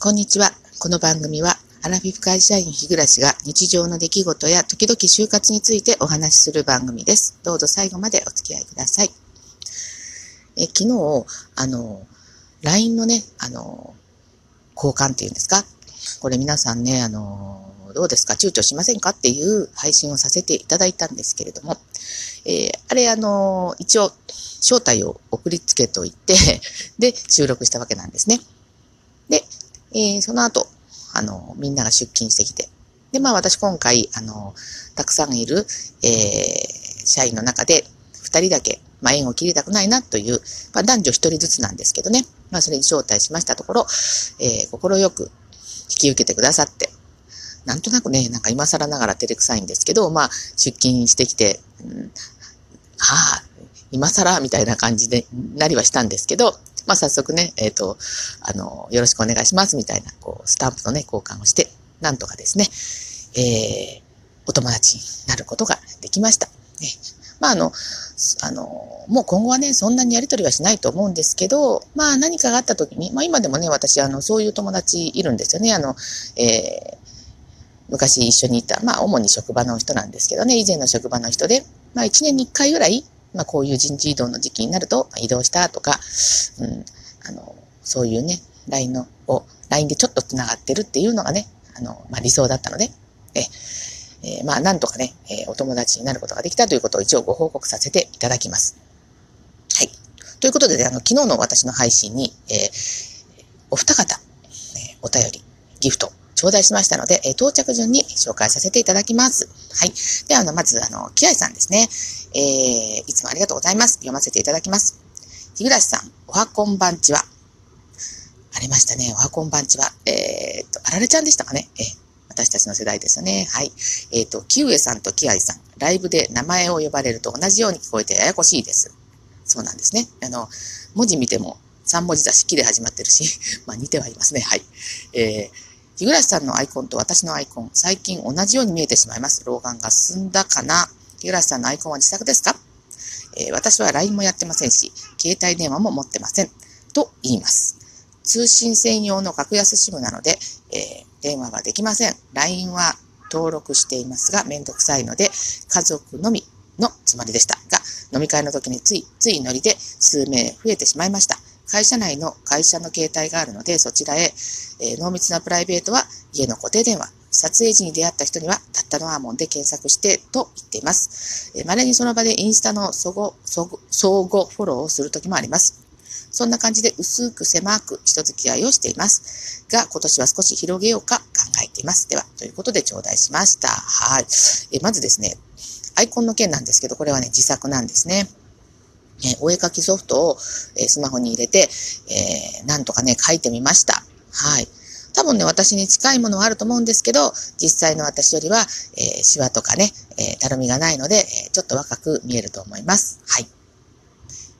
こんにちは。この番組は、アラフィフ会社員日暮が日常の出来事や時々就活についてお話しする番組です。どうぞ最後までお付き合いください。え昨日、あの、LINE のね、あの、交換っていうんですか？これ皆さんね、あの、どうですか？躊躇しませんか？っていう配信をさせていただいたんですけれども、えー、あれ、あの、一応、招待を送りつけといて、で、収録したわけなんですね。で、えー、その後、あの、みんなが出勤してきて、で、まあ私今回、あの、たくさんいる、えー、社員の中で、二人だけ、まあ縁を切りたくないなという、まあ男女一人ずつなんですけどね、まあそれに招待しましたところ、えー、心よく引き受けてくださって、なんとなくね、なんか今更ながら照れくさいんですけど、まあ出勤してきて、うん、はあ、今更みたいな感じでなりはしたんですけど、まあ、早速ね、えっ、ー、と、あの、よろしくお願いしますみたいな、こう、スタンプのね、交換をして、なんとかですね、えー、お友達になることができました。ね、まあ、あの、あの、もう今後はね、そんなにやりとりはしないと思うんですけど、まあ何かがあった時に、まあ今でもね、私、あの、そういう友達いるんですよね。あの、えー、昔一緒にいた、まあ主に職場の人なんですけどね、以前の職場の人で、まあ一年に一回ぐらい、まあ、こういう人事異動の時期になると、移動したとか、うん、あの、そういうね、LINE の、を、LINE でちょっと繋がってるっていうのがね、あの、まあ、理想だったので、え、えー、まあ、なんとかね、えー、お友達になることができたということを一応ご報告させていただきます。はい。ということで、ね、あの、昨日の私の配信に、えー、お二方、えお便り、ギフト、頂戴しましたので、え到着順に紹介させていただきます。はい。では、あの、まず、あの、キアイさんですね。えー、いつもありがとうございます。読ませていただきます。日暮さん、おはこんばんちは。ありましたね。おはこんばんちは。えー、っと、あられちゃんでしたかね。えー、私たちの世代ですよね。はい。えー、っと、キウエさんとキアイさん、ライブで名前を呼ばれると同じように聞こえてややこしいです。そうなんですね。あの、文字見ても3文字だし、きで始まってるし、まあ似てはいますね。はい。えー、日暮さんのアイコンと私のアイコン、最近同じように見えてしまいます。老眼が進んだかな？日暮さんのアイコンは自作ですか、えー、私は LINE もやってませんし、携帯電話も持ってません。と言います。通信専用の格安 SIM なので、えー、電話はできません。LINE は登録していますが、めんどくさいので、家族のみのつもりでしたが、飲み会の時につい、ついノリで数名増えてしまいました。会社内の会社の携帯があるので、そちらへ、えー、濃密なプライベートは家の固定電話、撮影時に出会った人には、たったのアーモンで検索してと言っています。え稀にその場でインスタの相互相互フォローをするときもあります。そんな感じで薄く狭く人付き合いをしています。が、今年は少し広げようか考えています。では、ということで頂戴しました。はい。えまずですね、アイコンの件なんですけど、これはね、自作なんですね。えお絵描きソフトを、えスマホに入れて、えー、なんとかね、書いてみました。はい。多分ね、私に近いものはあると思うんですけど、実際の私よりは、えー、シワとかね、えー、たるみがないので、えー、ちょっと若く見えると思います。はい。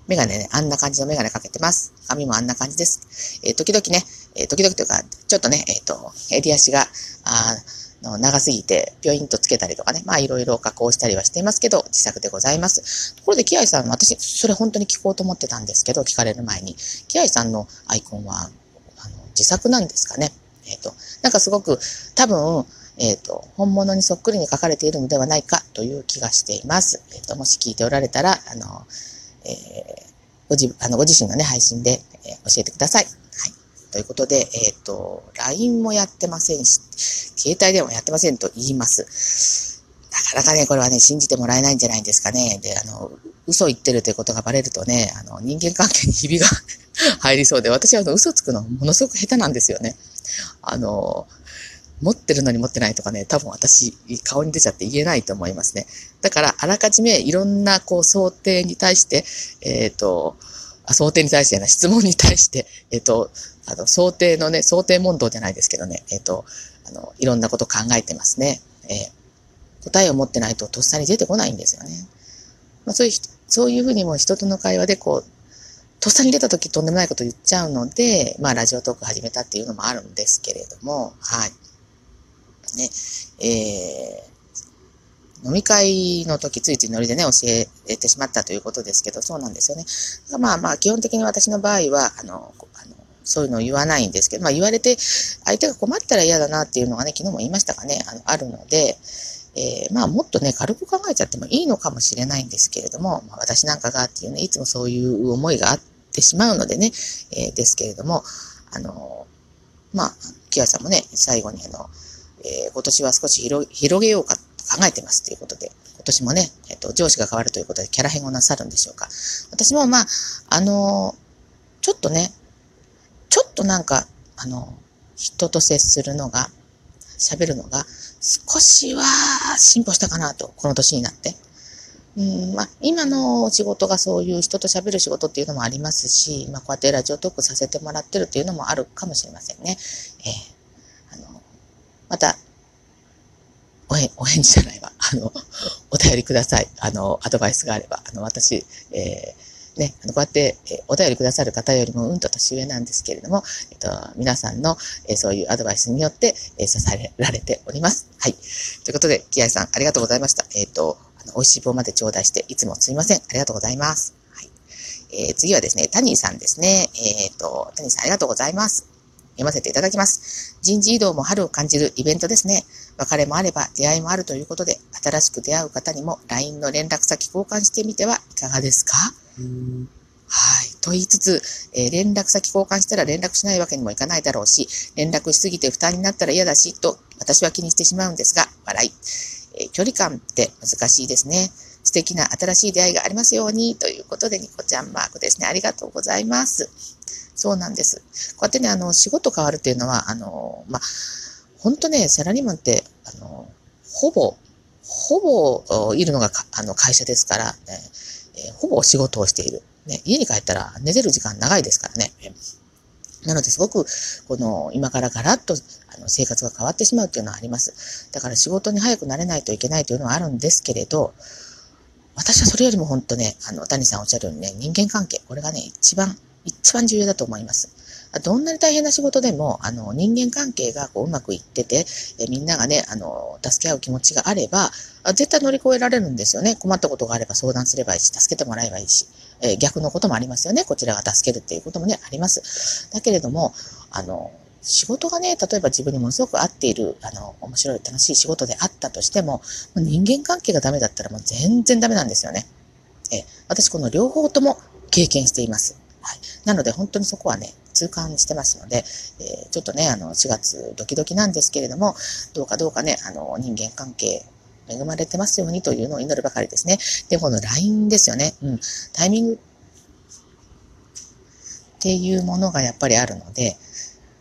メガネね、あんな感じのメガネかけてます。髪もあんな感じです。えー、時々ね、えー、時々というか、ちょっとね、えっ、と、襟足が、あの長すぎて、ぴょいんとつけたりとかね、まあいろいろ加工したりはしていますけど、自作でございます。ところで、キアイさん、私、それ本当に聞こうと思ってたんですけど、聞かれる前に、キアイさんのアイコンは、あの、自作なんですかね。えっ、ー、と、なんかすごく多分、えっ、ー、と、本物にそっくりに書かれているのではないかという気がしています。えっ、ー、と、もし聞いておられたら、あの、えーご自あのご自身のね、配信で、え教えてください。ということで、えっ、と、LINE もやってませんし、携帯電話やってませんと言います。なかなかね、これはね、信じてもらえないんじゃないですかね。で、あの、嘘言ってるということがバレるとね、あの、人間関係にひびが 入りそうで、私はあの、嘘つくのものすごく下手なんですよね。あの、持ってるのに持ってないとかね、多分私、顔に出ちゃって言えないと思いますね。だから、あらかじめいろんな、こう、想定に対して、えっ、ー、と、あ、想定に対してな、質問に対して、えっ、ー、と、あの、想定のね、想定問答じゃないですけどね、えっ、ー、と、あの、いろんなこと考えてますね。え答えを持ってないととっさに出てこないんですよね。まあ、そういう、そういうふうにも人との会話でこう、とっさに出た時とんでもないこと言っちゃうので、まあ、ラジオトーク始めたっていうのもあるんですけれども、はい。ね、えー、飲み会の時ついついノリでね、教えてしまったということですけど、そうなんですよね。まあまあ、基本的に私の場合は、あの、あのそういうのを言わないんですけど、まあ言われて、相手が困ったら嫌だなっていうのがね、昨日も言いましたかね、あの、あるので、えー、まあもっとね、軽く考えちゃってもいいのかもしれないんですけれども、まあ、私なんかがっていうね、いつもそういう思いがあってしまうのでね、えー、ですけれども、あのまあ、キアさんもね、最後にあの、えー、今年は少し広げようか考えてますということで、今年もね、えっ、と、上司が変わるということでキャラ変をなさるんでしょうか。私もまあ、あのちょっとね、ちょっとなんか、あの、人と接するのが、喋るのが、少しは進歩したかなと、この年になって。うんまあ、今の仕事がそういう人と喋る仕事っていうのもありますし、まあ、こうやってラジオトークさせてもらってるっていうのもあるかもしれませんね。えー、あの、また、おへ、お返事じゃないわ。あの、お便りください。あの、アドバイスがあれば。あの、私、えーね、あの、こうやって、えお便りくださる方よりもうんと年上なんですけれども、えっと、皆さんの、えそういうアドバイスによって、え支えられております。はい。ということで、キアイさん、ありがとうございました。えっ、と、あの、美味しい棒まで頂戴して、いつもすみません。ありがとうございます。はい。えー、次はですね、タニーさんですね。えっ、と、タニーさん、ありがとうございます。読ませていただきます。人事異動も春を感じるイベントですね。別れもあれば出会いもあるということで、新しく出会う方にも LINE の連絡先交換してみてはいかがですか？はい。と言いつつ、えー、連絡先交換したら連絡しないわけにもいかないだろうし、連絡しすぎて負担になったら嫌だし、と私は気にしてしまうんですが、笑い。えー、距離感って難しいですね。素敵な新しい出会いがありますように、ということで、ニコちゃんマークですね。ありがとうございます。そうなんです。こうやってね、あの、仕事変わるっていうのは、あの、まあ、本当ね、サラリーマンって、あの、ほぼ、ほぼいるのがあの会社ですから、ねえー、ほぼ仕事をしている。ね、家に帰ったら寝てる時間長いですからね。なので、すごく、この、今からガラッと、あの、生活が変わってしまうっていうのはあります。だから仕事に早くなれないといけないというのはあるんですけれど、私はそれよりも本当ね、あの、谷さんおっしゃるようにね、人間関係、これがね、一番、一番重要だと思います。どんなに大変な仕事でも、あの、人間関係がこううまくいってて、えみんながね、あの、助け合う気持ちがあれば、絶対乗り越えられるんですよね。困ったことがあれば相談すればいいし、助けてもらえばいいし。え、逆のこともありますよね。こちらが助けるっていうこともね、あります。だけれども、あの、仕事がね、例えば自分にものすごく合っている、あの、面白い、楽しい仕事であったとしても、人間関係がダメだったらもう全然ダメなんですよね。え私この両方とも経験しています。はい。なので本当にそこはね、痛感してますので、えー、ちょっとね、あの、4月ドキドキなんですけれども、どうかどうかね、あの、人間関係、恵まれてますようにというのを祈るばかりですね。で、この LINE ですよね。うん。タイミングっていうものがやっぱりあるので、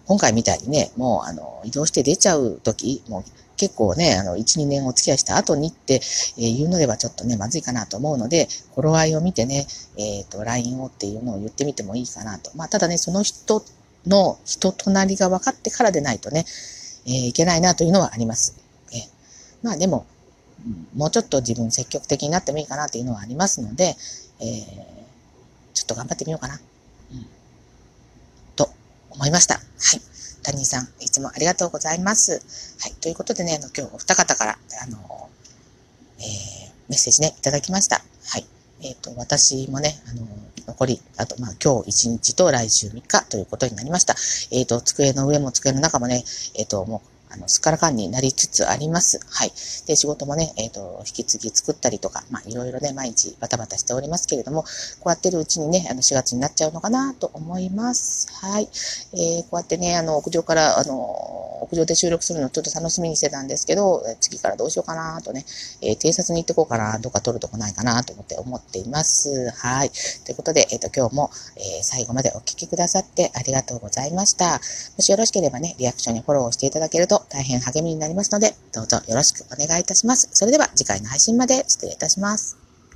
今回みたいにね、もうあの移動して出ちゃうとき、もう結構ね、あの、1、2年お付き合いした後にって、えー、言うのではちょっとね、まずいかなと思うので、頃合いを見てね、えっ、ー、と、LINE をっていうのを言ってみてもいいかなと。まあ、ただね、その人の人となりが分かってからでないとね、えー、いけないなというのはあります。えまあでも、もうちょっと自分積極的になってもいいかなというのはありますので、えー、ちょっと頑張ってみようかな。思いました。はい。谷さん、いつもありがとうございます。はい。ということでね、あの今日お二方から、あの、えー、メッセージね、いただきました。はい。えっ、ー、と、私もね、あの、残り、あと、まあ、今日1日と来週3日ということになりました。えっ、ー、と、机の上も机の中もね、えっ、と、もう、あの、すっからかんになりつつあります。はい。で、仕事もね、えっ、ー、と、引き継ぎ作ったりとか、まあ、いろいろね、毎日バタバタしておりますけれども、こうやってるうちにね、あの、4月になっちゃうのかなと思います。はい。えー、こうやってね、あの、屋上から、あの、屋上で収録するのちょっと楽しみにしてたんですけど、次からどうしようかなとね、えー、偵察に行ってこうかな、どっか撮るとこないかなと思って思っています。はい。ということで、えっ、ー、と、今日も、えー、最後までお聴きくださってありがとうございました。もしよろしければね、リアクションにフォローしていただけるとと大変励みになりますので、どうぞよろしくお願いいたします。それでは次回の配信まで失礼いたします。